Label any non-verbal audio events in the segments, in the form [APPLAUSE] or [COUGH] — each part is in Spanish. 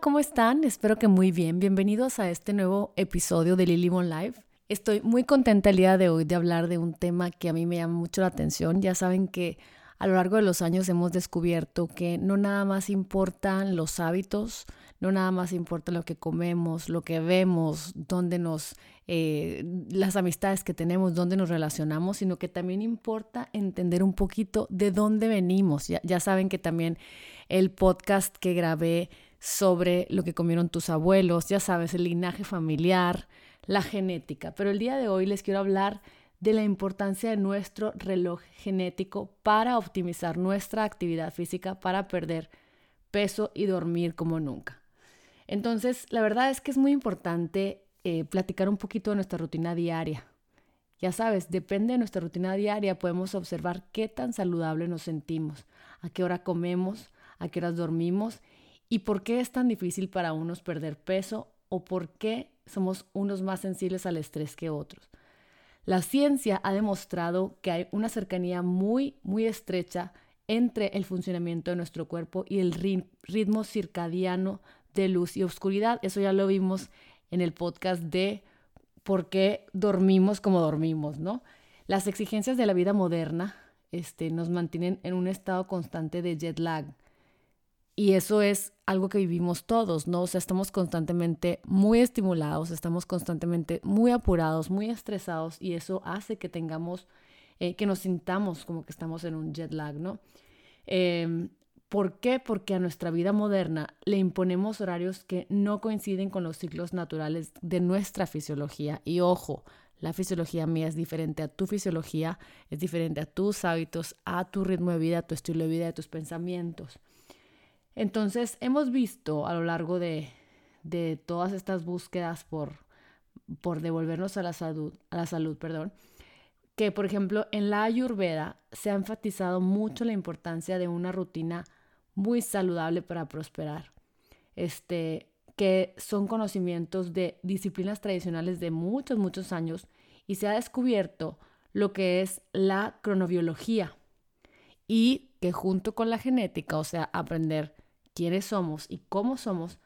¿cómo están? Espero que muy bien. Bienvenidos a este nuevo episodio de Lily Mon Live. Estoy muy contenta el día de hoy de hablar de un tema que a mí me llama mucho la atención. Ya saben que a lo largo de los años hemos descubierto que no nada más importan los hábitos, no nada más importa lo que comemos, lo que vemos, dónde nos, eh, las amistades que tenemos, dónde nos relacionamos, sino que también importa entender un poquito de dónde venimos. Ya saben que también el podcast que grabé sobre lo que comieron tus abuelos, ya sabes, el linaje familiar, la genética. Pero el día de hoy les quiero hablar de la importancia de nuestro reloj genético para optimizar nuestra actividad física, para perder peso y dormir como nunca. Entonces, la verdad es que es muy importante eh, platicar un poquito de nuestra rutina diaria. Ya sabes, depende de nuestra rutina diaria, podemos observar qué tan saludable nos sentimos, a qué hora comemos, a qué horas dormimos y por qué es tan difícil para unos perder peso o por qué somos unos más sensibles al estrés que otros. La ciencia ha demostrado que hay una cercanía muy, muy estrecha entre el funcionamiento de nuestro cuerpo y el ritmo circadiano de luz y oscuridad. Eso ya lo vimos en el podcast de por qué dormimos como dormimos, ¿no? Las exigencias de la vida moderna este, nos mantienen en un estado constante de jet lag, y eso es algo que vivimos todos, ¿no? O sea, estamos constantemente muy estimulados, estamos constantemente muy apurados, muy estresados y eso hace que tengamos, eh, que nos sintamos como que estamos en un jet lag, ¿no? Em, ¿Por qué? Porque a nuestra vida moderna le imponemos horarios que no coinciden con los ciclos naturales de nuestra fisiología. Y ojo, la fisiología mía es diferente a tu fisiología, es diferente a tus hábitos, a tu ritmo de vida, a tu estilo de vida, a tus pensamientos. Entonces, hemos visto a lo largo de, todas estas búsquedas por, por devolvernos a la salud, a la salud, perdón, que por ejemplo en la Ayurveda se ha enfatizado mucho la importancia de una rutina muy saludable para prosperar. Este, que son conocimientos de disciplinas tradicionales de muchos, muchos años y se ha descubierto lo que es la cronobiología y que junto con la genética, o sea, aprender quiénes somos y cómo somos,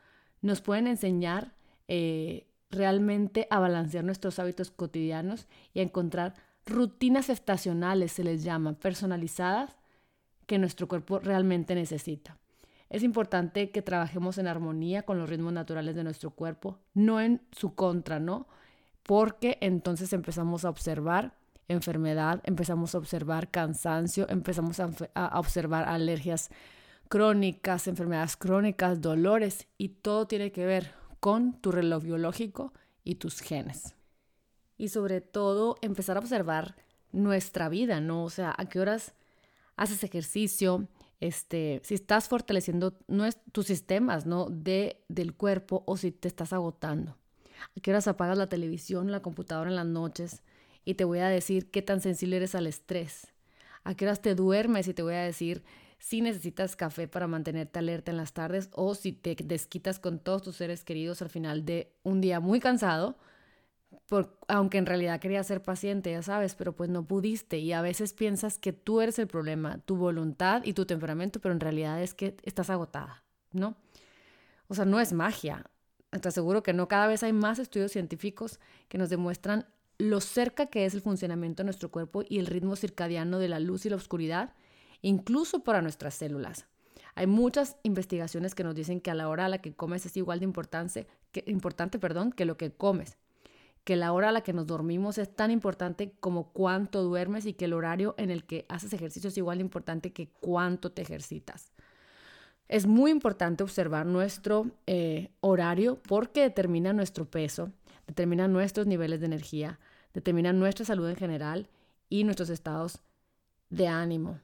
nos pueden enseñar eh, realmente a balancear nuestros hábitos cotidianos y a encontrar rutinas estacionales, se les llama, personalizadas, que nuestro cuerpo realmente necesita. Es importante que trabajemos en armonía con los ritmos naturales de nuestro cuerpo, no en su contra, ¿no? Porque entonces empezamos a observar enfermedad, empezamos a observar cansancio, empezamos a, a observar alergias crónicas, enfermedades crónicas, dolores y todo tiene que ver con tu reloj biológico y tus genes. Y sobre todo empezar a observar nuestra vida, ¿no? O sea, a qué horas haces ejercicio, este, si estás fortaleciendo tus sistemas, ¿no? De, del cuerpo o si te estás agotando. A qué horas apagas la televisión, la computadora en las noches y te voy a decir qué tan sensible eres al estrés. A qué horas te duermes y te voy a decir si necesitas café para mantenerte alerta en las tardes o si te desquitas con todos tus seres queridos al final de un día muy cansado, aunque en realidad querías ser paciente, ya sabes, pero pues no pudiste y a veces piensas que tú eres el problema, tu voluntad y tu temperamento, pero en realidad es que estás agotada, ¿no? O sea, no es magia. Te aseguro que no, cada vez hay más estudios científicos que nos demuestran lo cerca que es el funcionamiento de nuestro cuerpo y el ritmo circadiano de la luz y la oscuridad incluso para nuestras células. Hay muchas investigaciones que nos dicen que a la hora a la que comes es igual de importante que, importante, perdón, que lo que comes, que la hora a la que nos dormimos es tan importante como cuánto duermes y que el horario en el que haces ejercicio es igual de importante que cuánto te ejercitas. Es muy importante observar nuestro eh, horario porque determina nuestro peso, determina nuestros niveles de energía, determina nuestra salud en general y nuestros estados de ánimo.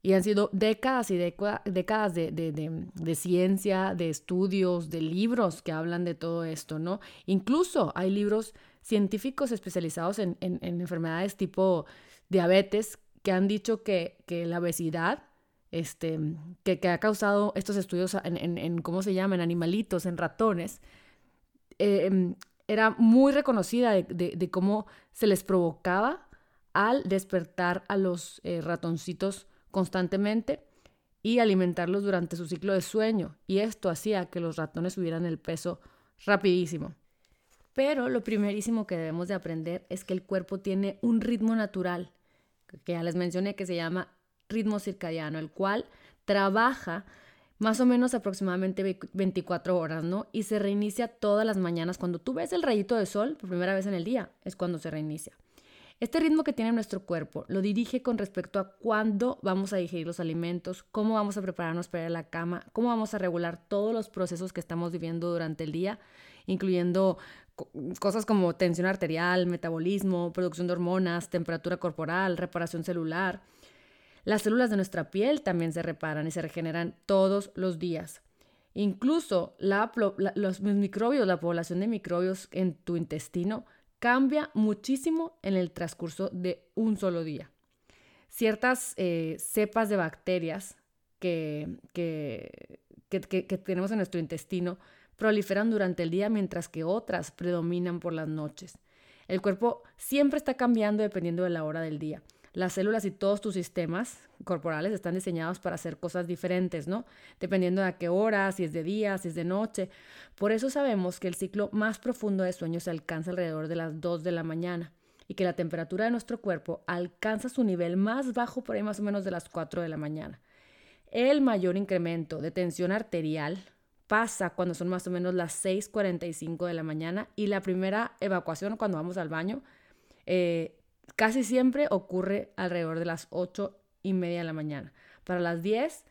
Y han sido décadas y décadas de, ciencia, de estudios, de libros que hablan de todo esto, ¿no? Incluso hay libros científicos especializados en, enfermedades tipo diabetes que han dicho que, la obesidad, este, que, ha causado estos estudios en, ¿cómo se llama?, en animalitos, en ratones, em, era muy reconocida de, cómo se les provocaba al despertar a los eh, ratoncitos constantemente y alimentarlos durante su ciclo de sueño, y esto hacía que los ratones subieran el peso rapidísimo. Pero lo primerísimo que debemos de aprender es que el cuerpo tiene un ritmo natural, que ya les mencioné que se llama ritmo circadiano, el cual trabaja más o menos aproximadamente 24 horas, ¿no? Y se reinicia todas las mañanas. Cuando tú ves el rayito de sol por primera vez en el día, es cuando se reinicia. Este ritmo que tiene nuestro cuerpo lo dirige con respecto a cuándo vamos a digerir los alimentos, cómo vamos a prepararnos para ir a la cama, cómo vamos a regular todos los procesos que estamos viviendo durante el día, incluyendo cosas como tensión arterial, metabolismo, producción de hormonas, temperatura corporal, reparación celular. Las células de nuestra piel también se reparan y se regeneran todos los días. Incluso los microbios, la población de microbios en tu intestino cambia muchísimo en el transcurso de un solo día. Ciertas eh, cepas de bacterias que, que, tenemos en nuestro intestino proliferan durante el día mientras que otras predominan por las noches. El cuerpo siempre está cambiando dependiendo de la hora del día las células y todos tus sistemas corporales están diseñados para hacer cosas diferentes, ¿no? Dependiendo de a qué hora, si es de día, si es de noche. Por eso sabemos que el ciclo más profundo de sueño se alcanza alrededor de las 2 de la mañana y que la temperatura de nuestro cuerpo alcanza su nivel más bajo por ahí más o menos de las 4 de la mañana. El mayor incremento de tensión arterial pasa cuando son más o menos las 6.45 de la mañana y la primera evacuación cuando vamos al baño eh, Casi siempre ocurre alrededor de las 8 y media de la mañana. Para las 10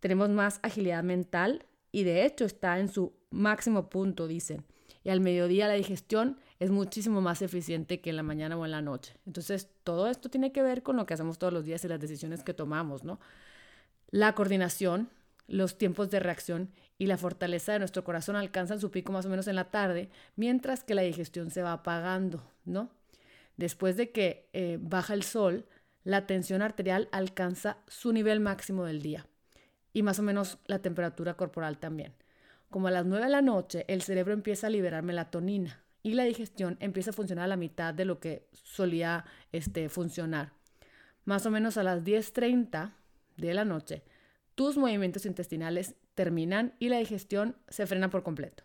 tenemos más agilidad mental y de hecho está en su máximo punto, dicen. Y al mediodía la digestión es muchísimo más eficiente que en la mañana o en la noche. Entonces, todo esto tiene que ver con lo que hacemos todos los días y las decisiones que tomamos, ¿no? La coordinación, los tiempos de reacción y la fortaleza de nuestro corazón alcanzan su pico más o menos en la tarde, mientras que la digestión se va apagando, ¿no? Después de que eh, baja el sol, la tensión arterial alcanza su nivel máximo del día y más o menos la temperatura corporal también. Como a las 9 de la noche, el cerebro empieza a liberar melatonina y la digestión empieza a funcionar a la mitad de lo que solía este, funcionar. Más o menos a las 10.30 de la noche, tus movimientos intestinales terminan y la digestión se frena por completo.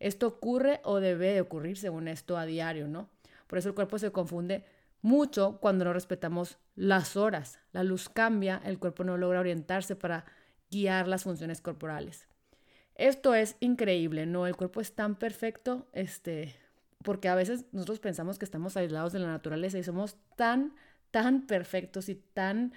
Esto ocurre o debe de ocurrir según esto a diario, ¿no? Por eso el cuerpo se confunde mucho cuando no respetamos las horas. La luz cambia, el cuerpo no logra orientarse para guiar las funciones corporales. Esto es increíble, ¿no? El cuerpo es tan perfecto, este, porque a veces nosotros pensamos que estamos aislados de la naturaleza y somos tan, tan perfectos y tan,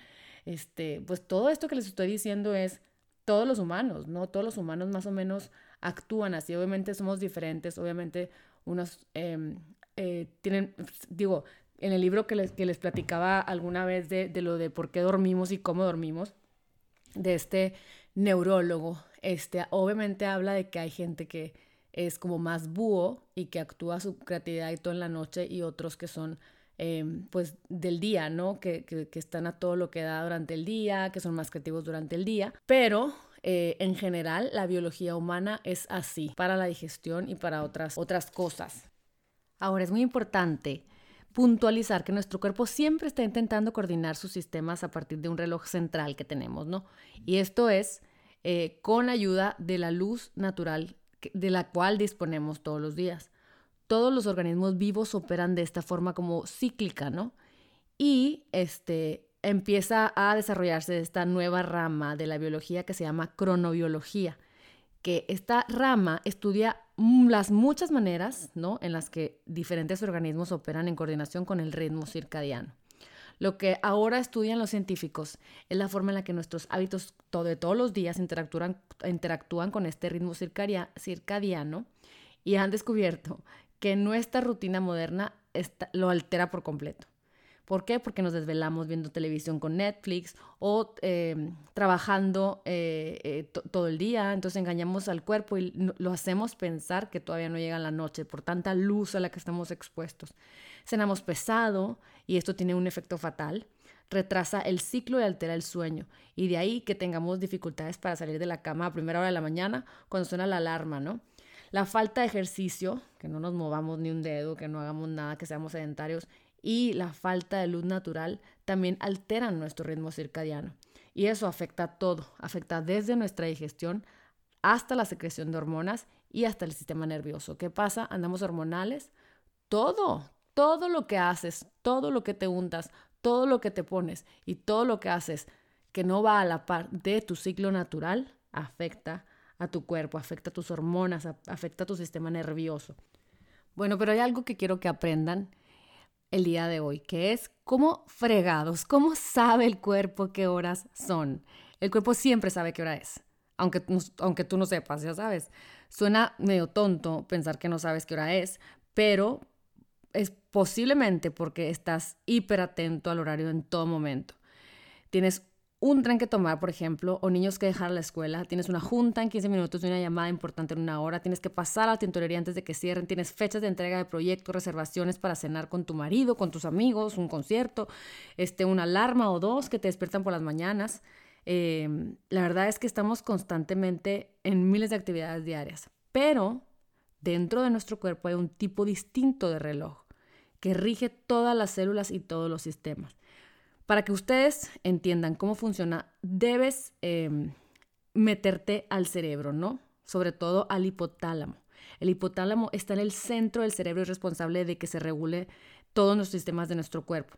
este, pues todo esto que les estoy diciendo es todos los humanos, ¿no? Todos los humanos más o menos actúan así. Obviamente somos diferentes, obviamente unos em, eh, tienen, digo, en el libro que les, que les platicaba alguna vez de, de, lo de por qué dormimos y cómo dormimos, de este neurólogo, este, obviamente habla de que hay gente que es como más búho y que actúa su creatividad y todo en la noche y otros que son em, pues del día, ¿no? Que, que, que, están a todo lo que da durante el día, que son más creativos durante el día, pero eh, en general la biología humana es así para la digestión y para otras, otras cosas. Ahora es muy importante puntualizar que nuestro cuerpo siempre está intentando coordinar sus sistemas a partir de un reloj central que tenemos, ¿no? Y esto es eh, con ayuda de la luz natural de la cual disponemos todos los días. Todos los organismos vivos operan de esta forma como cíclica, ¿no? Y este, empieza a desarrollarse esta nueva rama de la biología que se llama cronobiología, que esta rama estudia las muchas maneras ¿no? en las que diferentes organismos operan en coordinación con el ritmo circadiano. Lo que ahora estudian los científicos es la forma en la que nuestros hábitos de todos los días interactúan, interactúan con este ritmo circadiano y han descubierto que nuestra rutina moderna lo altera por completo. ¿Por qué? Porque nos desvelamos viendo televisión con Netflix o em, trabajando eh, eh, todo el día, entonces engañamos al cuerpo y lo hacemos pensar que todavía no llega la noche por tanta luz a la que estamos expuestos. Cenamos pesado y esto tiene un efecto fatal. Retrasa el ciclo y altera el sueño. Y de ahí que tengamos dificultades para salir de la cama a primera hora de la mañana cuando suena la alarma, ¿no? La falta de ejercicio, que no nos movamos ni un dedo, que no hagamos nada, que seamos sedentarios, y la falta de luz natural también alteran nuestro ritmo circadiano. Y eso afecta todo, afecta desde nuestra digestión hasta la secreción de hormonas y hasta el sistema nervioso. ¿Qué pasa? Andamos hormonales. Todo, todo lo que haces, todo lo que te untas, todo lo que te pones y todo lo que haces que no va a la par de tu ciclo natural afecta a tu cuerpo, afecta a tus hormonas, afecta a tu sistema nervioso. Bueno, pero hay algo que quiero que aprendan el día de hoy, que es cómo fregados, cómo sabe el cuerpo qué horas son. El cuerpo siempre sabe qué hora es, aunque, aunque tú no sepas, ya sabes. Suena medio tonto pensar que no sabes qué hora es, pero es posiblemente porque estás hiper atento al horario en todo momento. Tienes un tren que tomar, por ejemplo, o niños que dejar la escuela, tienes una junta en 15 minutos y una llamada importante en una hora, tienes que pasar a la tintorería antes de que cierren, tienes fechas de entrega de proyectos, reservaciones para cenar con tu marido, con tus amigos, un concierto, este, una alarma o dos que te despiertan por las mañanas. Em, la verdad es que estamos constantemente en miles de actividades diarias, pero dentro de nuestro cuerpo hay un tipo distinto de reloj que rige todas las células y todos los sistemas. Para que ustedes entiendan cómo funciona, debes em, meterte al cerebro, ¿no? Sobre todo al hipotálamo. El hipotálamo está en el centro del cerebro y es responsable de que se regule todos los sistemas de nuestro cuerpo.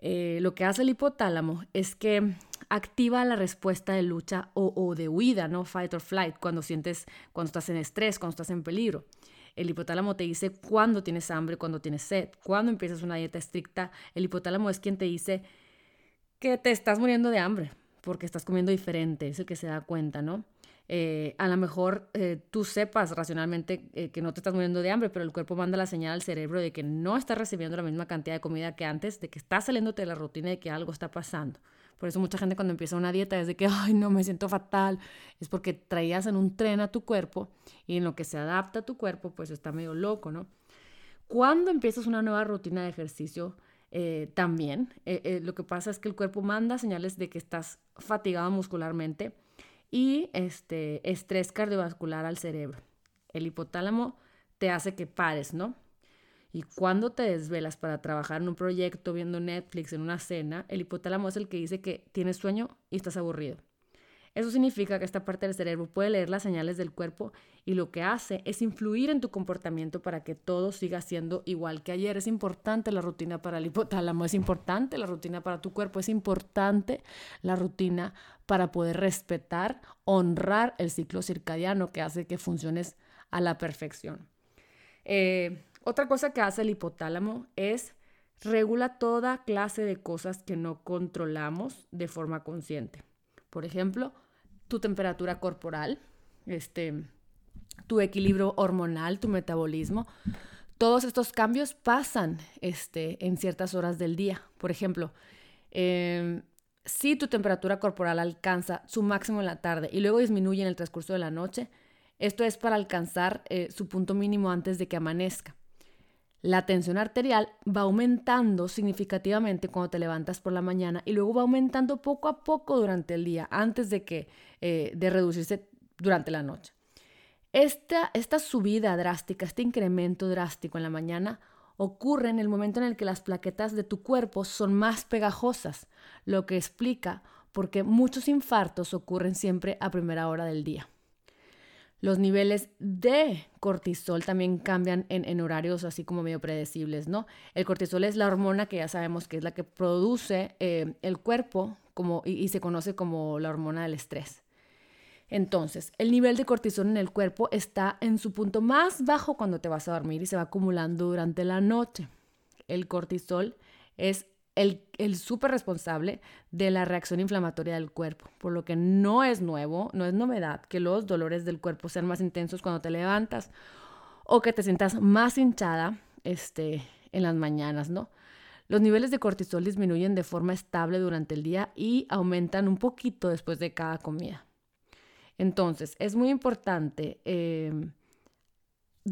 Eh, lo que hace el hipotálamo es que activa la respuesta de lucha o, de huida, ¿no? Fight or flight, cuando sientes, cuando estás en estrés, cuando estás en peligro. El hipotálamo te dice cuándo tienes hambre, cuándo tienes sed, cuándo empiezas una dieta estricta. El hipotálamo es quien te dice que te estás muriendo de hambre porque estás comiendo diferente, es el que se da cuenta, ¿no? Eh, a lo mejor eh, tú sepas racionalmente eh, que no te estás muriendo de hambre, pero el cuerpo manda la señal al cerebro de que no estás recibiendo la misma cantidad de comida que antes, de que estás saliéndote de la rutina de que algo está pasando. Por eso mucha gente cuando empieza una dieta es de que, ay, no, me siento fatal, es porque traías en un tren a tu cuerpo y en lo que se adapta a tu cuerpo, pues está medio loco, ¿no? Cuando empiezas una nueva rutina de ejercicio, eh, también. Eh, eh, lo que pasa es que el cuerpo manda señales de que estás fatigado muscularmente y este estrés cardiovascular al cerebro. El hipotálamo te hace que pares, ¿no? Y cuando te desvelas para trabajar en un proyecto, viendo Netflix, en una cena, el hipotálamo es el que dice que tienes sueño y estás aburrido. Eso significa que esta parte del cerebro puede leer las señales del cuerpo y lo que hace es influir en tu comportamiento para que todo siga siendo igual que ayer. Es importante la rutina para el hipotálamo, es importante la rutina para tu cuerpo, es importante la rutina para poder respetar, honrar el ciclo circadiano que hace que funciones a la perfección. Eh, otra cosa que hace el hipotálamo es regula toda clase de cosas que no controlamos de forma consciente. Por ejemplo, tu temperatura corporal, este, tu equilibrio hormonal, tu metabolismo. Todos estos cambios pasan este, en ciertas horas del día. Por ejemplo, em, si tu temperatura corporal alcanza su máximo en la tarde y luego disminuye en el transcurso de la noche, esto es para alcanzar eh, su punto mínimo antes de que amanezca. La tensión arterial va aumentando significativamente cuando te levantas por la mañana y luego va aumentando poco a poco durante el día antes de que eh, de reducirse durante la noche. Esta, esta subida drástica, este incremento drástico en la mañana ocurre en el momento en el que las plaquetas de tu cuerpo son más pegajosas, lo que explica por qué muchos infartos ocurren siempre a primera hora del día. Los niveles de cortisol también cambian en, horarios así como medio predecibles, ¿no? El cortisol es la hormona que ya sabemos que es la que produce eh, el cuerpo como, y, y se conoce como la hormona del estrés. Entonces, el nivel de cortisol en el cuerpo está en su punto más bajo cuando te vas a dormir y se va acumulando durante la noche. El cortisol es el, el súper responsable de la reacción inflamatoria del cuerpo, por lo que no es nuevo, no es novedad que los dolores del cuerpo sean más intensos cuando te levantas o que te sientas más hinchada este, en las mañanas, ¿no? Los niveles de cortisol disminuyen de forma estable durante el día y aumentan un poquito después de cada comida. Entonces, es muy importante eh,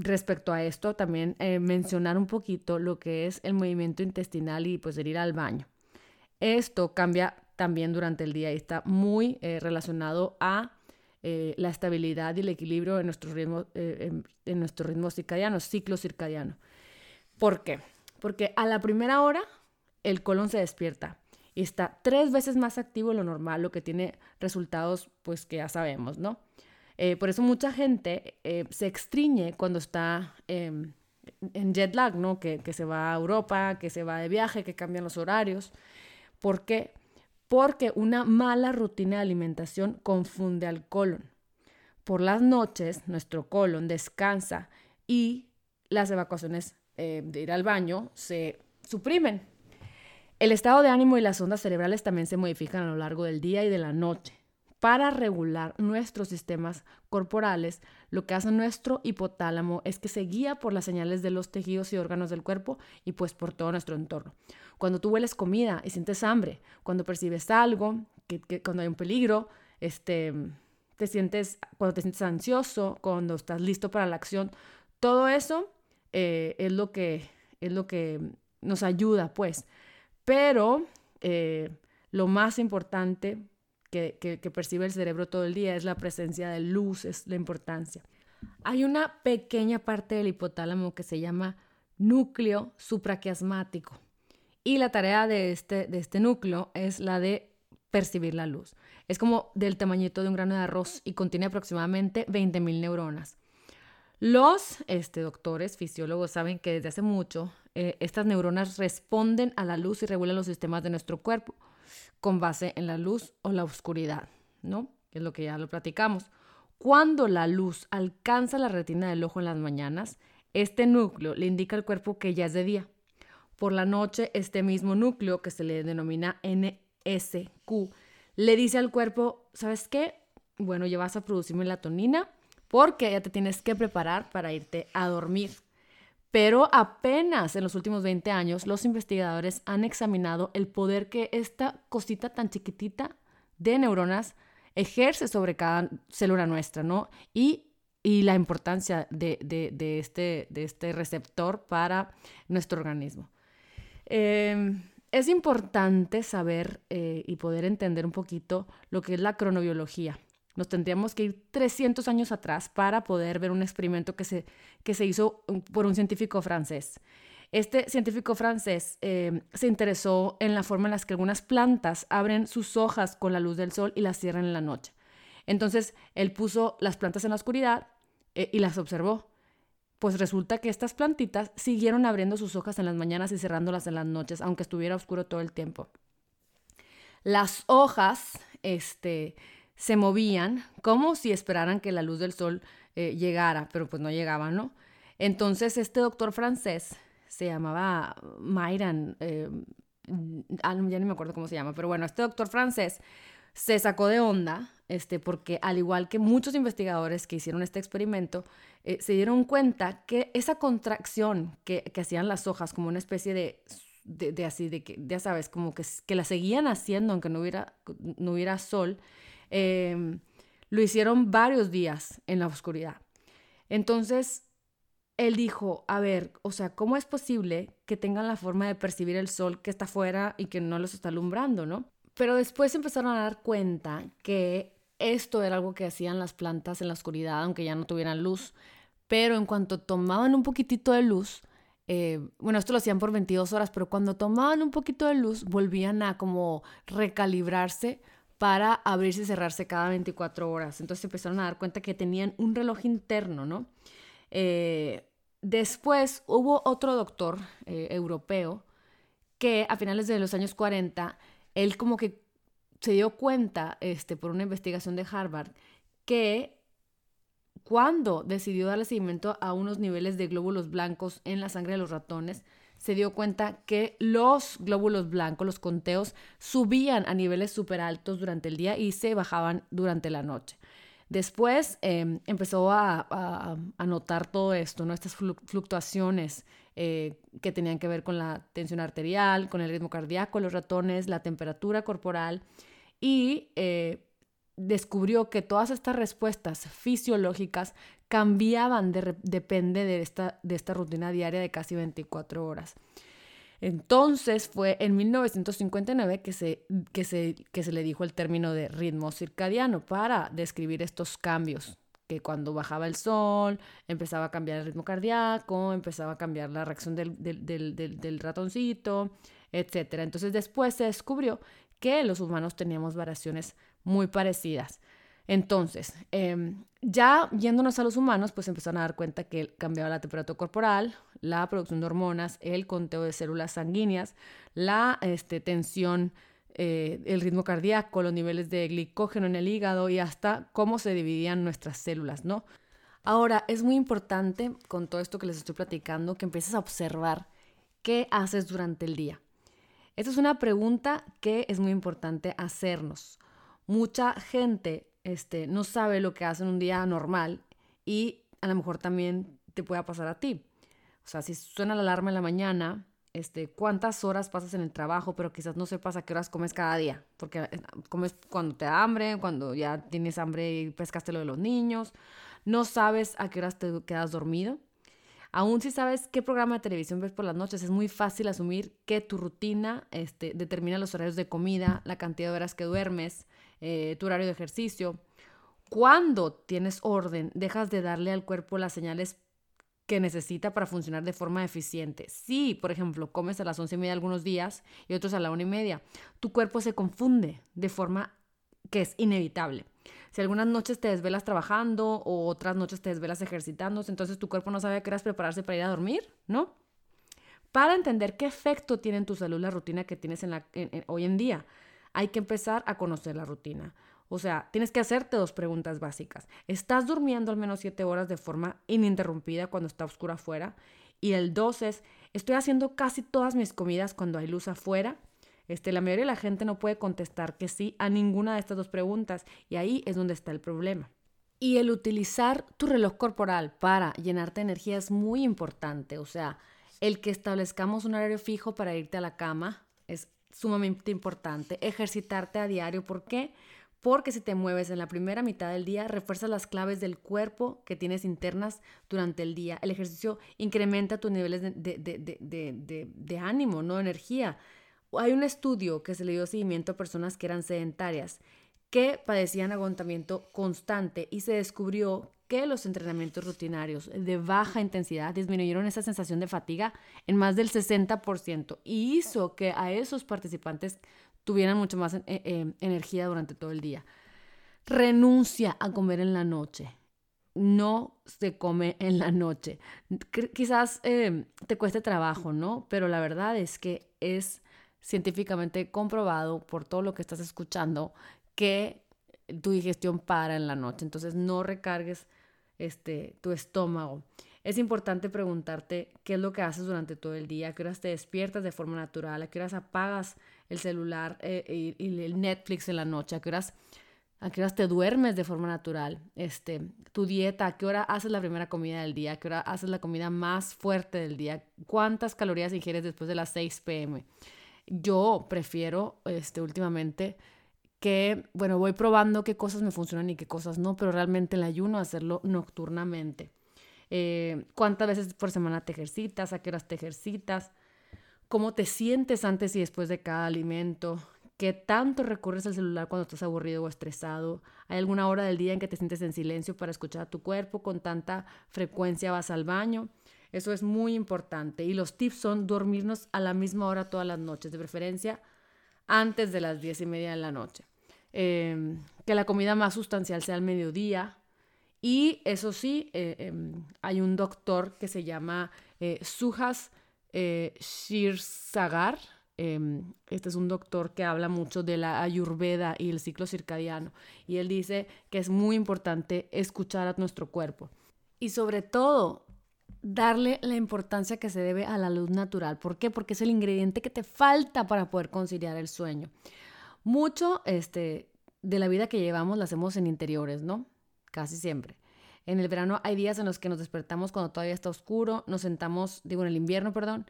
respecto a esto, también eh, mencionar un poquito lo que es el movimiento intestinal y pues el ir al baño. Esto cambia también durante el día y está muy eh, relacionado a eh, la estabilidad y el equilibrio en nuestro ritmo, en, nuestro ritmo circadiano, ciclo circadiano. ¿Por qué? Porque a la primera hora el colon se despierta y está tres veces más activo de lo normal, lo que tiene resultados pues que ya sabemos, ¿no? Eh, por eso mucha gente eh, se extriñe cuando está em, en jet lag, ¿no? Que, que, se va a Europa, que se va de viaje, que cambian los horarios. ¿Por qué? Porque una mala rutina de alimentación confunde al colon. Por las noches, nuestro colon descansa y las evacuaciones eh, de ir al baño se suprimen. El estado de ánimo y las ondas cerebrales también se modifican a lo largo del día y de la noche. Para regular nuestros sistemas corporales, lo que hace nuestro hipotálamo es que se guía por las señales de los tejidos y órganos del cuerpo y pues por todo nuestro entorno. Cuando tú hueles comida y sientes hambre, cuando percibes algo, que, cuando hay un peligro, este, te sientes, cuando te sientes ansioso, cuando estás listo para la acción, todo eso eh, es, lo que, es lo que nos ayuda, pues. Pero eh, lo más importante que, percibe el cerebro todo el día es la presencia de luz, es la importancia. Hay una pequeña parte del hipotálamo que se llama núcleo supraquiasmático. Y la tarea de este, de este núcleo es la de percibir la luz. Es como del tamañito de un grano de arroz y contiene aproximadamente 20.000 neuronas. Los este, doctores, fisiólogos, saben que desde hace mucho eh, estas neuronas responden a la luz y regulan los sistemas de nuestro cuerpo con base en la luz o la oscuridad, ¿no? Que es lo que ya lo platicamos. Cuando la luz alcanza la retina del ojo en las mañanas, este núcleo le indica al cuerpo que ya es de día. Por la noche, este mismo núcleo, que se le denomina NSQ, le dice al cuerpo, ¿sabes qué? Bueno, ya vas a producir melatonina porque ya te tienes que preparar para irte a dormir. Pero apenas en los últimos 20 años los investigadores han examinado el poder que esta cosita tan chiquitita de neuronas ejerce sobre cada célula nuestra, ¿no? Y, la importancia de, este, de este receptor para nuestro organismo. Em, es importante saber eh, y poder entender un poquito lo que es la cronobiología. Nos tendríamos que ir 300 años atrás para poder ver un experimento que se, que se hizo por un científico francés. Este científico francés eh, se interesó en la forma en la que algunas plantas abren sus hojas con la luz del sol y las cierran en la noche. Entonces, él puso las plantas en la oscuridad eh, y las observó. Pues resulta que estas plantitas siguieron abriendo sus hojas en las mañanas y cerrándolas en las noches, aunque estuviera oscuro todo el tiempo. Las hojas, este, se movían como si esperaran que la luz del sol eh, llegara, pero pues no llegaba, ¿no? Entonces este doctor francés se llamaba Myran, eh, ah, ya ni me acuerdo cómo se llama, pero bueno, este doctor francés se sacó de onda, este, porque al igual que muchos investigadores que hicieron este experimento, eh, se dieron cuenta que esa contracción que, que, hacían las hojas como una especie de, de, de, así, de que, ya sabes, como que, que la seguían haciendo aunque no hubiera, no hubiera sol, Em, lo hicieron varios días en la oscuridad. Entonces, él dijo, a ver, o sea, ¿cómo es posible que tengan la forma de percibir el sol que está afuera y que no los está alumbrando, no? Pero después empezaron a dar cuenta que esto era algo que hacían las plantas en la oscuridad, aunque ya no tuvieran luz. Pero en cuanto tomaban un poquitito de luz, eh, bueno, esto lo hacían por 22 horas, pero cuando tomaban un poquito de luz, volvían a como recalibrarse para abrirse y cerrarse cada 24 horas. Entonces se empezaron a dar cuenta que tenían un reloj interno, ¿no? Eh, después hubo otro doctor eh, europeo que a finales de los años 40, él como que se dio cuenta, este, por una investigación de Harvard, que cuando decidió darle seguimiento a unos niveles de glóbulos blancos en la sangre de los ratones, se dio cuenta que los glóbulos blancos, los conteos, subían a niveles súper altos durante el día y se bajaban durante la noche. Después em, empezó a, notar todo esto, ¿no? estas fluctuaciones eh, que tenían que ver con la tensión arterial, con el ritmo cardíaco, los ratones, la temperatura corporal y eh, descubrió que todas estas respuestas fisiológicas cambiaban, depende de esta, de esta rutina diaria de casi 24 horas. Entonces fue en 1959 que se, que, se, que se le dijo el término de ritmo circadiano para describir estos cambios, que cuando bajaba el sol empezaba a cambiar el ritmo cardíaco, empezaba a cambiar la reacción del, del, del, del ratoncito, etc. Entonces después se descubrió que los humanos teníamos variaciones muy parecidas. Entonces, em, ya yéndonos a los humanos, pues empezaron a dar cuenta que cambiaba la temperatura corporal, la producción de hormonas, el conteo de células sanguíneas, la este, tensión, eh, el ritmo cardíaco, los niveles de glicógeno en el hígado y hasta cómo se dividían nuestras células, ¿no? Ahora, es muy importante con todo esto que les estoy platicando que empieces a observar qué haces durante el día. Esta es una pregunta que es muy importante hacernos. Mucha gente este, no sabe lo que hace en un día normal y a lo mejor también te pueda pasar a ti. O sea, si suena la alarma en la mañana, este, cuántas horas pasas en el trabajo, pero quizás no sepas a qué horas comes cada día, porque eh, comes cuando te da hambre, cuando ya tienes hambre y pescaste lo de los niños, no sabes a qué horas te quedas dormido. Aún si sabes qué programa de televisión ves por las noches, es muy fácil asumir que tu rutina este, determina los horarios de comida, la cantidad de horas que duermes, eh, tu horario de ejercicio. Cuando tienes orden, dejas de darle al cuerpo las señales que necesita para funcionar de forma eficiente. Si, por ejemplo, comes a las once y media algunos días y otros a la una y media, tu cuerpo se confunde de forma que es inevitable. Si algunas noches te desvelas trabajando o otras noches te desvelas ejercitándose, entonces tu cuerpo no sabe a qué prepararse para ir a dormir, ¿no? Para entender qué efecto tiene en tu salud la rutina que tienes hoy en día, hay que empezar a conocer la rutina. O sea, tienes que hacerte dos preguntas básicas. ¿Estás durmiendo al menos siete horas de forma ininterrumpida cuando está oscura afuera? Y el dos es, ¿estoy haciendo casi todas mis comidas cuando hay luz afuera? Este, la mayoría de la gente no puede contestar que sí a ninguna de estas dos preguntas y ahí es donde está el problema. Y el utilizar tu reloj corporal para llenarte de energía es muy importante. O sea, el que establezcamos un horario fijo para irte a la cama es sumamente importante. Ejercitarte a diario. ¿Por qué? Porque si te mueves en la primera mitad del día, refuerzas las claves del cuerpo que tienes internas durante el día. El ejercicio incrementa tus niveles de, de, de ánimo, no energía. Hay un estudio que se le dio seguimiento a personas que eran sedentarias que padecían agotamiento constante y se descubrió que los entrenamientos rutinarios de baja intensidad disminuyeron esa sensación de fatiga en más del 60% y hizo que a esos participantes tuvieran mucho más eh, eh, energía durante todo el día. Renuncia a comer en la noche. No se come en la noche. quizás eh, te cueste trabajo, ¿no? Pero la verdad es que es científicamente comprobado por todo lo que estás escuchando que tu digestión para en la noche. Entonces no recargues este, tu estómago. Es importante preguntarte qué es lo que haces durante todo el día, a qué horas te despiertas de forma natural, a qué horas apagas el celular eh, y, el Netflix en la noche, a qué horas a qué horas te duermes de forma natural, este, tu dieta, a qué hora haces la primera comida del día, a qué hora haces la comida más fuerte del día, cuántas calorías ingieres después de las 6 pm. Yo prefiero, este, últimamente, que, bueno, voy probando qué cosas me funcionan y qué cosas no, pero realmente el ayuno hacerlo nocturnamente. Eh, ¿Cuántas veces por semana te ejercitas? ¿A qué horas te ejercitas? ¿Cómo te sientes antes y después de cada alimento? ¿Qué tanto recurres al celular cuando estás aburrido o estresado? ¿Hay alguna hora del día en que te sientes en silencio para escuchar a tu cuerpo? ¿Con tanta frecuencia vas al baño? Eso es muy importante. Y los tips son dormirnos a la misma hora todas las noches, de preferencia antes de las diez y media de la noche. Em, que la comida más sustancial sea al mediodía. Y eso sí, eh, em, hay un doctor que se llama eh, Suhas eh, Shirsagar. Em, este es un doctor que habla mucho de la ayurveda y el ciclo circadiano. Y él dice que es muy importante escuchar a nuestro cuerpo. Y sobre todo, darle la importancia que se debe a la luz natural. ¿Por qué? Porque es el ingrediente que te falta para poder conciliar el sueño. Mucho este, de la vida que llevamos la hacemos en interiores, ¿no? Casi siempre. En el verano hay días en los que nos despertamos cuando todavía está oscuro, nos sentamos, digo en el invierno, perdón,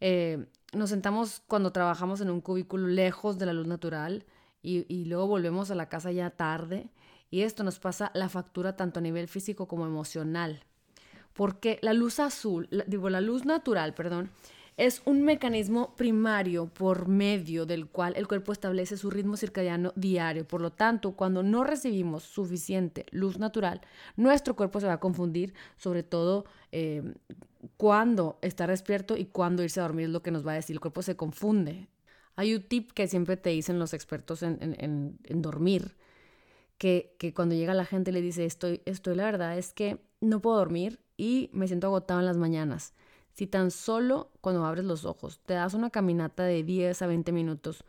eh, nos sentamos cuando trabajamos en un cubículo lejos de la luz natural y, y luego volvemos a la casa ya tarde y esto nos pasa la factura tanto a nivel físico como emocional porque la luz azul, digo, la luz natural, perdón, Es un mecanismo primario por medio del cual el cuerpo establece su ritmo circadiano diario. Por lo tanto, cuando no recibimos suficiente luz natural, nuestro cuerpo se va a confundir, sobre todo eh, cuando está despierto y cuando irse a dormir es lo que nos va a decir. El cuerpo se confunde. Hay un tip que siempre te dicen los expertos en, dormir, que, cuando llega la gente le dice, estoy, estoy, la verdad es que no puedo dormir y me siento agotado en las mañanas. Si tan solo cuando abres los ojos te das una caminata de 10 a 20 minutos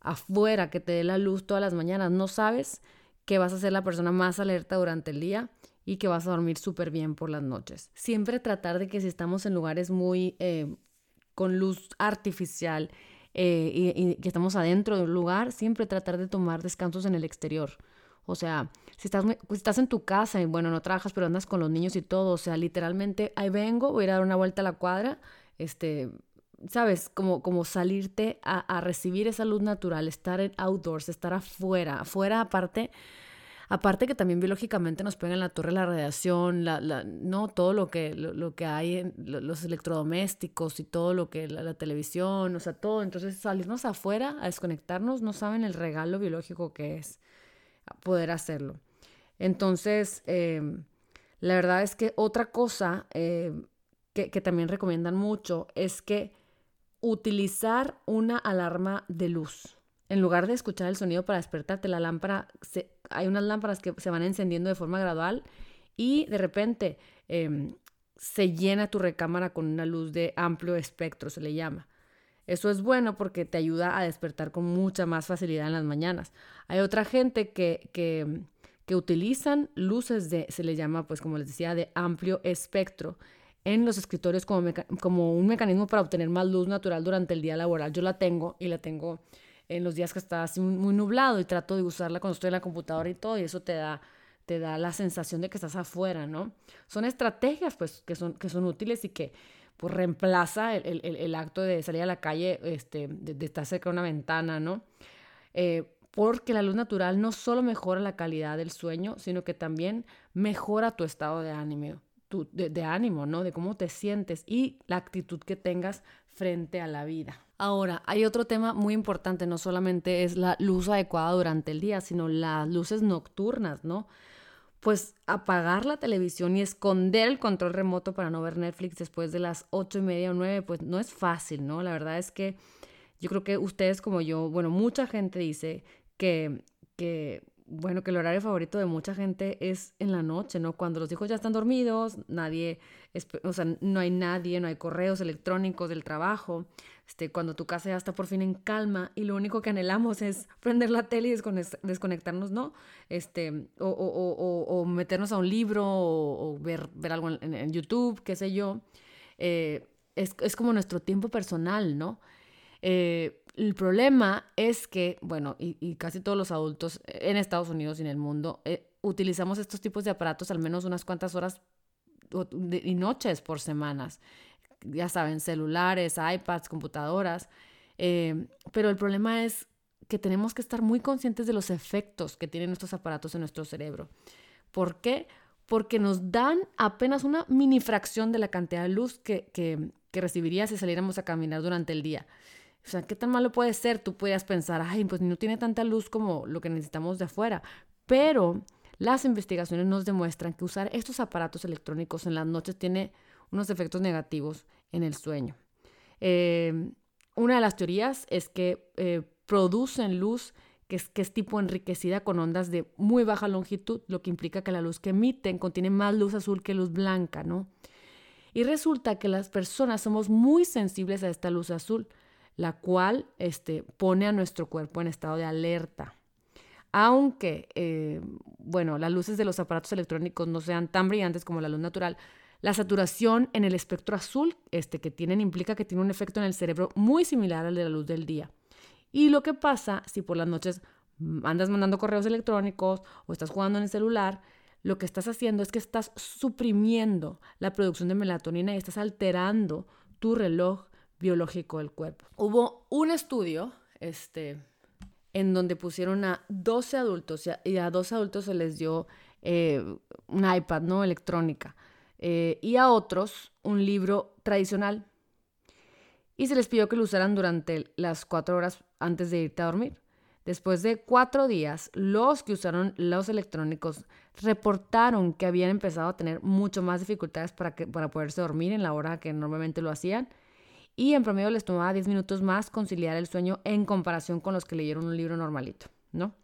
afuera que te dé la luz todas las mañanas, no sabes que vas a ser la persona más alerta durante el día y que vas a dormir súper bien por las noches. Siempre tratar de que si estamos en lugares muy eh, con luz artificial eh, y, que estamos adentro de un lugar, siempre tratar de tomar descansos en el exterior. O sea, si estás, en tu casa y bueno, no trabajas, pero andas con los niños y todo, o sea, literalmente ahí vengo, voy a ir a dar una vuelta a la cuadra, este, ¿sabes? Como, como salirte a, a recibir esa luz natural, estar en outdoors, estar afuera, afuera aparte Aparte que también biológicamente nos pega en la torre la radiación, la, la, no todo lo que, lo, que hay en los electrodomésticos y todo lo que la, la, televisión, o sea, todo. Entonces salirnos afuera a desconectarnos no saben el regalo biológico que es poder hacerlo. Entonces, em, la verdad es que otra cosa em, que, también recomiendan mucho es que utilizar una alarma de luz. En lugar de escuchar el sonido para despertarte, la lámpara, hay unas lámparas que se van encendiendo de forma gradual y de repente em, se llena tu recámara con una luz de amplio espectro, se le llama. Eso es bueno porque te ayuda a despertar con mucha más facilidad en las mañanas. Hay otra gente que, que, que utilizan luces de, se le llama, pues como les decía, de amplio espectro en los escritorios como, como un mecanismo para obtener más luz natural durante el día laboral. Yo la tengo y la tengo en los días que está así muy nublado y trato de usarla cuando estoy en la computadora y todo y eso te da te da la sensación de que estás afuera, ¿no? Son estrategias pues que son, que son útiles y que pues reemplaza el, el, el, acto de salir a la calle, este, de, estar cerca de una ventana, ¿no? Eh, porque la luz natural no solo mejora la calidad del sueño, sino que también mejora tu estado de ánimo, tu, de, de ánimo, ¿no? De cómo te sientes y la actitud que tengas frente a la vida. Ahora, hay otro tema muy importante, no solamente es la luz adecuada durante el día, sino las luces nocturnas, ¿no? Pues apagar la televisión y esconder el control remoto para no ver Netflix después de las ocho y media o nueve, pues no es fácil, ¿no? La verdad es que yo creo que ustedes como yo, bueno, mucha gente dice que, que bueno, que el horario favorito de mucha gente es en la noche, ¿no? Cuando los hijos ya están dormidos, nadie, o sea, no hay nadie, no hay correos electrónicos del trabajo, este, cuando tu casa ya está por fin en calma y lo único que anhelamos es [LAUGHS] prender la tele y desconectarnos, ¿no? Este, o, o, o, meternos a un libro o, ver, ver algo en, YouTube, qué sé yo. Eh, es, es, como nuestro tiempo personal, ¿no? Eh, el problema es que, bueno, y, casi todos los adultos en Estados Unidos y en el mundo eh, utilizamos estos tipos de aparatos al menos unas cuantas horas y noches por semanas ya saben, celulares, iPads, computadoras. Eh, pero el problema es que tenemos que estar muy conscientes de los efectos que tienen estos aparatos en nuestro cerebro. ¿Por qué? Porque nos dan apenas una mini fracción de la cantidad de luz que, que, que recibiría si saliéramos a caminar durante el día. O sea, ¿qué tan malo puede ser? Tú puedas pensar, ay, pues no tiene tanta luz como lo que necesitamos de afuera. Pero las investigaciones nos demuestran que usar estos aparatos electrónicos en las noches tiene unos efectos negativos en el sueño. Eh, una de las teorías es que eh, producen luz que es tipo enriquecida con ondas de muy baja longitud, lo que implica que la luz que emiten contiene más luz azul que luz blanca, ¿no? Y resulta que las personas somos muy sensibles a esta luz azul, la cual este, pone a nuestro cuerpo en estado de alerta. Aunque, eh, bueno, las luces de los aparatos electrónicos no sean tan brillantes como la luz natural, la saturación en el espectro azul este, que tienen implica que tiene un efecto en el cerebro muy similar al de la luz del día. Y lo que pasa si por las noches andas mandando correos electrónicos o estás jugando en el celular, lo que estás haciendo es que estás suprimiendo la producción de melatonina y estás alterando tu reloj biológico del cuerpo. Hubo un estudio este, en donde pusieron a 12 adultos y a 12 adultos se les dio eh, un iPad, ¿no? Electrónica. Eh, y a otros un libro tradicional. y se les pidió que lo usaran durante las cuatro horas antes de irte a dormir. Después de cuatro días, los que usaron los electrónicos reportaron que habían empezado a tener mucho más dificultades para, que, para poderse dormir en la hora que normalmente lo hacían y en promedio les tomaba 10 minutos más conciliar el sueño en comparación con los que leyeron un libro normalito, ¿no?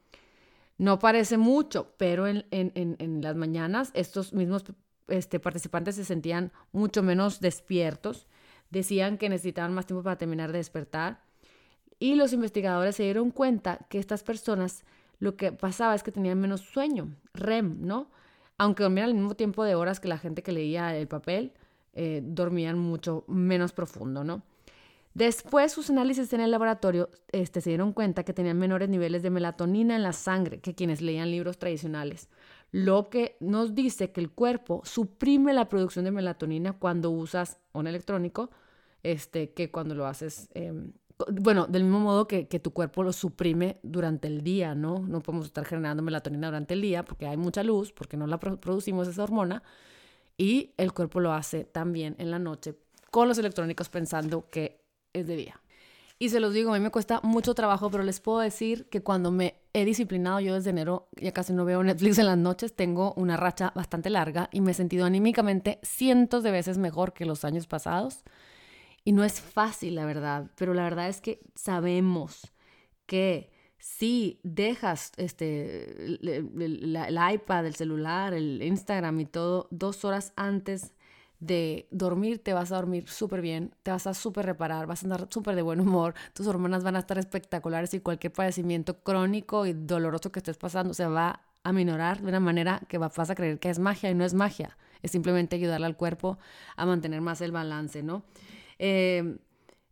No parece mucho, pero en, las mañanas estos mismos este, participantes se sentían mucho menos despiertos, decían que necesitaban más tiempo para terminar de despertar y los investigadores se dieron cuenta que estas personas lo que pasaba es que tenían menos sueño, REM, ¿no? Aunque dormían al mismo tiempo de horas que la gente que leía el papel, eh, dormían mucho menos profundo, ¿no? Después sus análisis en el laboratorio este, se dieron cuenta que tenían menores niveles de melatonina en la sangre que quienes leían libros tradicionales, lo que nos dice que el cuerpo suprime la producción de melatonina cuando usas un electrónico este, que cuando lo haces, em, bueno, del mismo modo que, que, tu cuerpo lo suprime durante el día, ¿no? No podemos estar generando melatonina durante el día porque hay mucha luz, porque no la producimos esa hormona, y el cuerpo lo hace también en la noche con los electrónicos pensando que es de día. Y se los digo, a mí me cuesta mucho trabajo, pero les puedo decir que cuando me he disciplinado, yo desde enero ya casi no veo Netflix en las noches, tengo una racha bastante larga y me he sentido anímicamente cientos de veces mejor que los años pasados. Y no es fácil, la verdad, pero la verdad es que sabemos que si dejas este, el, el iPad, el celular, el Instagram y todo dos horas antes de dormir, te vas a dormir súper bien, te vas a súper reparar, vas a andar súper de buen humor, tus hormonas van a estar espectaculares y cualquier padecimiento crónico y doloroso que estés pasando se va a minorar de una manera que vas a creer que es magia y no es magia, es simplemente ayudarle al cuerpo a mantener más el balance, ¿no? Eh,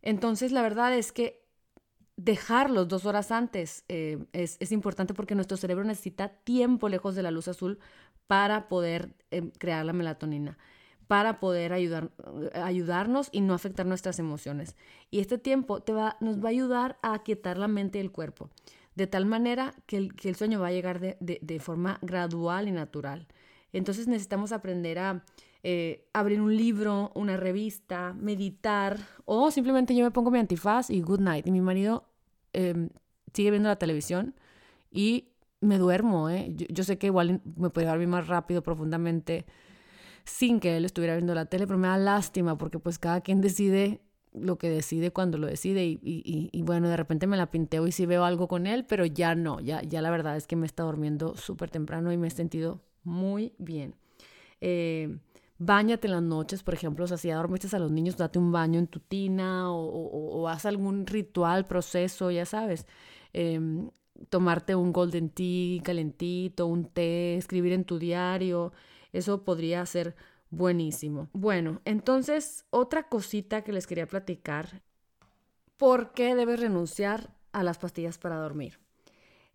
entonces, la verdad es que dejarlos dos horas antes eh, es, es, importante porque nuestro cerebro necesita tiempo lejos de la luz azul para poder eh, crear la melatonina para poder ayudar, ayudarnos y no afectar nuestras emociones. Y este tiempo te va, nos va a ayudar a aquietar la mente y el cuerpo, de tal manera que el, sueño va a llegar de, de, de, forma gradual y natural. Entonces necesitamos aprender a eh, abrir un libro, una revista, meditar, o simplemente yo me pongo mi antifaz y good night. Y mi marido eh, sigue viendo la televisión y me duermo. ¿eh? Yo, yo, sé que igual me puede dormir más rápido, profundamente sin que él estuviera viendo la tele, pero me da lástima porque pues cada quien decide lo que decide cuando lo decide y, bueno, de repente me la pinteo y sí veo algo con él, pero ya no, ya, ya la verdad es que me está durmiendo súper temprano y me he sentido muy bien. Eh, Báñate en las noches, por ejemplo, si ya dormiste a los niños, date un baño en tu tina o, o, haz algún ritual, proceso, ya sabes. Eh, tomarte un golden tea calentito, un té, escribir en tu diario, eso podría ser buenísimo. Bueno, entonces otra cosita que les quería platicar. ¿Por qué debes renunciar a las pastillas para dormir?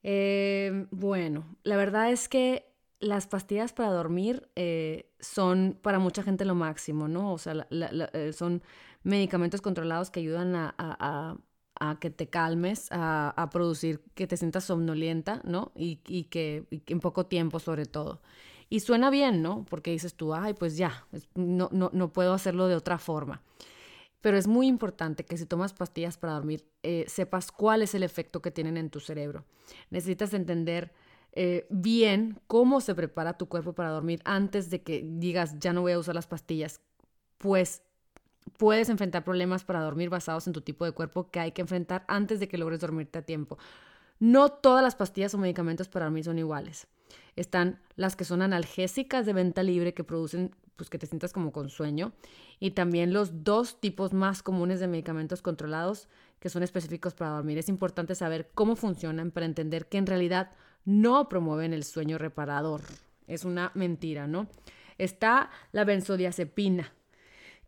Eh, bueno, la verdad es que las pastillas para dormir eh, son para mucha gente lo máximo, ¿no? O sea, eh, son medicamentos controlados que ayudan a, que te calmes, a, producir que te sientas somnolienta, ¿no? Y, que, en poco tiempo sobre todo. Y suena bien, ¿no? Porque dices tú, ay, pues ya, no, no, no puedo hacerlo de otra forma. Pero es muy importante que si tomas pastillas para dormir, eh, sepas cuál es el efecto que tienen en tu cerebro. Necesitas entender eh, bien cómo se prepara tu cuerpo para dormir antes de que digas, ya no voy a usar las pastillas. Pues puedes enfrentar problemas para dormir basados en tu tipo de cuerpo que hay que enfrentar antes de que logres dormirte a tiempo. No todas las pastillas o medicamentos para dormir son iguales. Están las que son analgésicas de venta libre que producen pues que te sientas como con sueño y también los dos tipos más comunes de medicamentos controlados que son específicos para dormir. Es importante saber cómo funcionan para entender que en realidad no promueven el sueño reparador. Es una mentira, ¿no? Está la benzodiazepina,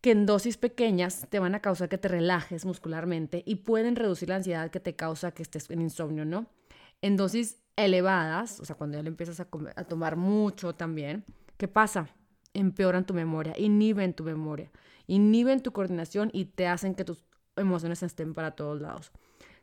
que en dosis pequeñas te van a causar que te relajes muscularmente y pueden reducir la ansiedad que te causa que estés en insomnio, ¿no? En dosis elevadas, o sea, cuando ya lo empiezas a, a tomar mucho también, ¿qué pasa? Empeoran tu memoria, inhiben tu memoria, inhiben tu coordinación y te hacen que tus emociones estén para todos lados.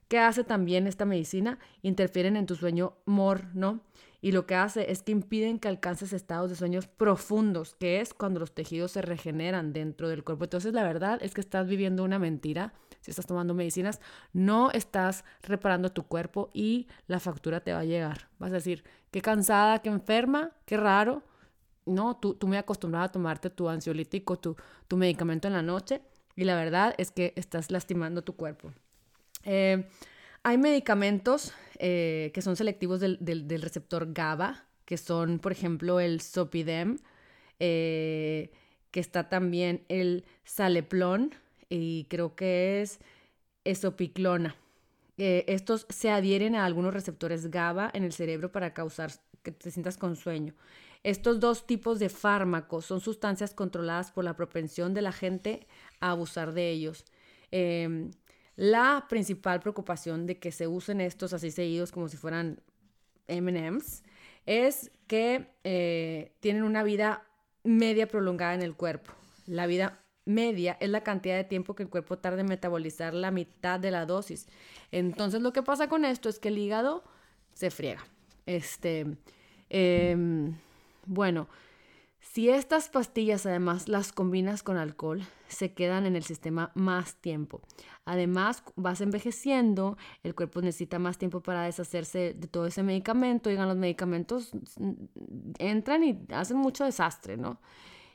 ¿Qué hace también esta medicina? Interfieren en tu sueño mor, ¿no? Y lo que hace es que impiden que alcances estados de sueños profundos, que es cuando los tejidos se regeneran dentro del cuerpo. Entonces, la verdad es que estás viviendo una mentira si estás tomando medicinas, no estás reparando tu cuerpo y la factura te va a llegar. Vas a decir, qué cansada, qué enferma, qué raro. No, tú, tú me acostumbrado a tomarte tu ansiolítico, tu, tu medicamento en la noche y la verdad es que estás lastimando tu cuerpo. Eh, hay medicamentos eh, que son selectivos del, receptor GABA, que son, por ejemplo, el Sopidem, eh, que está también el Saleplon y creo que es Esopiclona. estos se adhieren a algunos receptores GABA en el cerebro para causar que te sientas con sueño. Estos dos tipos de fármacos son sustancias controladas por la propensión de la gente a abusar de ellos. Em, la principal preocupación de que se usen estos así seguidos como si fueran MMs es que eh, tienen una vida media prolongada en el cuerpo. La vida media es la cantidad de tiempo que el cuerpo tarda en metabolizar la mitad de la dosis. Entonces lo que pasa con esto es que el hígado se friega. Este, em, bueno, si estas pastillas además las combinas con alcohol, se quedan en el sistema más tiempo. Además, vas envejeciendo, el cuerpo necesita más tiempo para deshacerse de todo ese medicamento. Digan, los medicamentos entran y hacen mucho desastre, ¿no?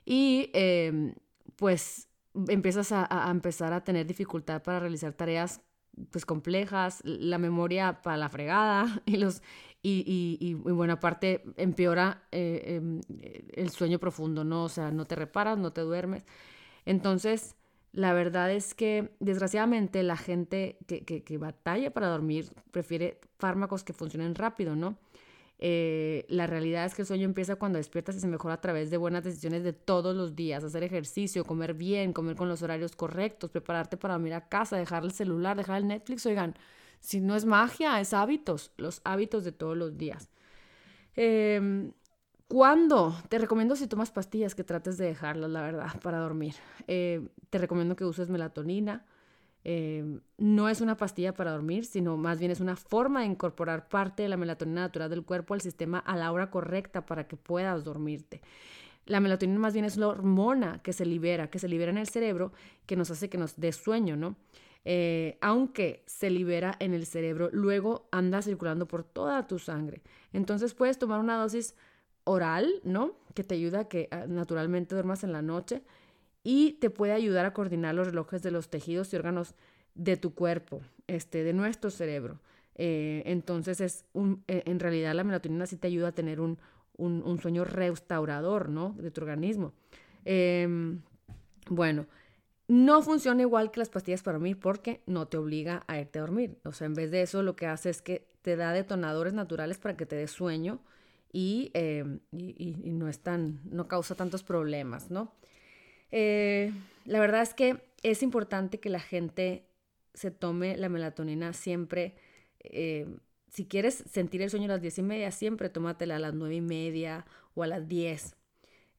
Y em, pues empiezas a, a, empezar a tener dificultad para realizar tareas pues complejas, la memoria para la fregada [LAUGHS] y los y, y, y, bueno, aparte empeora eh, em, el sueño profundo, ¿no? O sea, no te reparas, no te duermes. Entonces, la verdad es que desgraciadamente la gente que, que, batalla para dormir prefiere fármacos que funcionen rápido, ¿no? Eh, la realidad es que el sueño empieza cuando despiertas y se mejora a través de buenas decisiones de todos los días, hacer ejercicio, comer bien, comer con los horarios correctos, prepararte para dormir a casa, dejar el celular, dejar el Netflix, oigan, si no es magia, es hábitos, los hábitos de todos los días. Eh, ¿Cuándo? Te recomiendo si tomas pastillas que trates de dejarlas, la verdad, para dormir. Eh, te recomiendo que uses melatonina. Eh, no es una pastilla para dormir, sino más bien es una forma de incorporar parte de la melatonina natural del cuerpo al sistema a la hora correcta para que puedas dormirte. La melatonina más bien es la hormona que se libera, que se libera en el cerebro, que nos hace que nos dé sueño, ¿no? Eh, aunque se libera en el cerebro, luego anda circulando por toda tu sangre. Entonces puedes tomar una dosis oral, ¿no? Que te ayuda a que ah, naturalmente duermas en la noche y te puede ayudar a coordinar los relojes de los tejidos y órganos de tu cuerpo, este, de nuestro cerebro. Eh, entonces es un, eh, en realidad la melatonina sí te ayuda a tener un, un, sueño restaurador, ¿no? De tu organismo. Em, bueno, no funciona igual que las pastillas para dormir porque no te obliga a irte a dormir. O sea, en vez de eso, lo que hace es que te da detonadores naturales para que te dé sueño y, em, no, no causa tantos problemas, ¿no? Eh, la verdad es que es importante que la gente se tome la melatonina siempre. Eh, si quieres sentir el sueño a las diez y media, siempre tómatela a las nueve y media o a las diez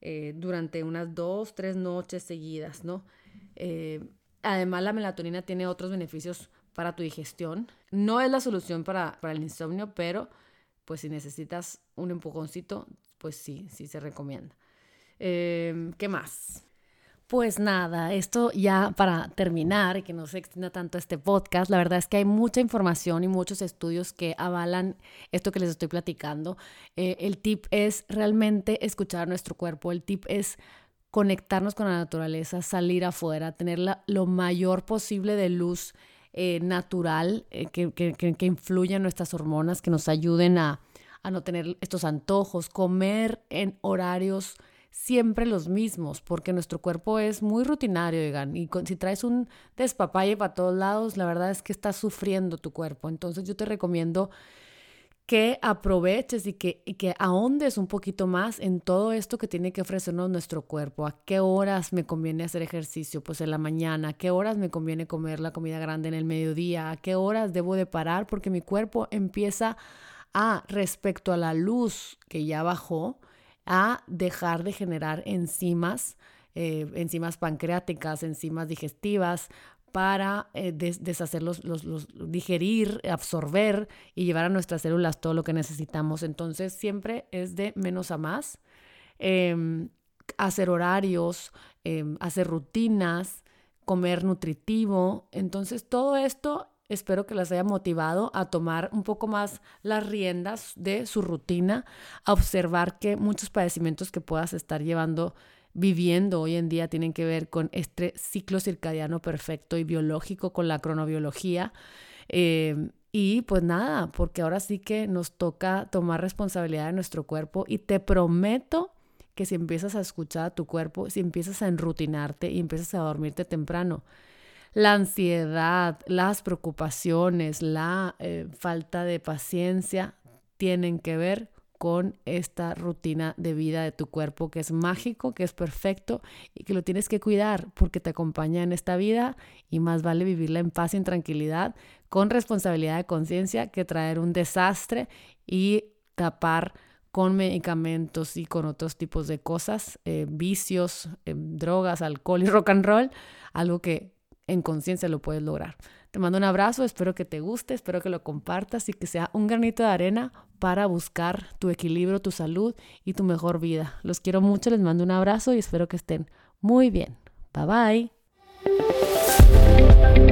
eh, durante unas dos, tres noches seguidas, ¿no? Eh, además, la melatonina tiene otros beneficios para tu digestión. No es la solución para, para el insomnio, pero pues si necesitas un empujoncito, pues sí, sí se recomienda. Eh, ¿Qué más? Pues nada, esto ya para terminar y que no se extienda tanto este podcast, la verdad es que hay mucha información y muchos estudios que avalan esto que les estoy platicando. Eh, el tip es realmente escuchar nuestro cuerpo, el tip es conectarnos con la naturaleza, salir afuera, tener lo mayor posible de luz eh, natural eh, que, que, que, influya en nuestras hormonas, que nos ayuden a, a no tener estos antojos, comer en horarios siempre los mismos, porque nuestro cuerpo es muy rutinario, digan, y si traes un despapalle para todos lados, la verdad es que estás sufriendo tu cuerpo. Entonces yo te recomiendo que aproveches y que, y que ahondes un poquito más en todo esto que tiene que ofrecernos nuestro cuerpo. ¿A qué horas me conviene hacer ejercicio? Pues en la mañana. ¿A qué horas me conviene comer la comida grande en el mediodía? ¿A qué horas debo de parar? Porque mi cuerpo empieza a, respecto a la luz que ya bajó, a dejar de generar enzimas, eh, enzimas pancreáticas, enzimas digestivas, para eh, deshacerlos, los, digerir, absorber y llevar a nuestras células todo lo que necesitamos. Entonces siempre es de menos a más. Em, hacer horarios, em, hacer rutinas, comer nutritivo. Entonces todo esto espero que las haya motivado a tomar un poco más las riendas de su rutina, a observar que muchos padecimientos que puedas estar llevando viviendo hoy en día tienen que ver con este ciclo circadiano perfecto y biológico, con la cronobiología. Eh, y pues nada, porque ahora sí que nos toca tomar responsabilidad de nuestro cuerpo y te prometo que si empiezas a escuchar a tu cuerpo, si empiezas a enrutinarte y empiezas a dormirte temprano, la ansiedad, las preocupaciones, la eh, falta de paciencia tienen que ver con esta rutina de vida de tu cuerpo que es mágico, que es perfecto y que lo tienes que cuidar porque te acompaña en esta vida y más vale vivirla en paz y tranquilidad, con responsabilidad de conciencia que traer un desastre y tapar con medicamentos y con otros tipos de cosas, eh, vicios, eh, drogas, alcohol y rock and roll, algo que en conciencia lo puedes lograr. Te mando un abrazo, espero que te guste, espero que lo compartas y que sea un granito de arena para buscar tu equilibrio, tu salud y tu mejor vida. Los quiero mucho, les mando un abrazo y espero que estén muy bien. Bye bye.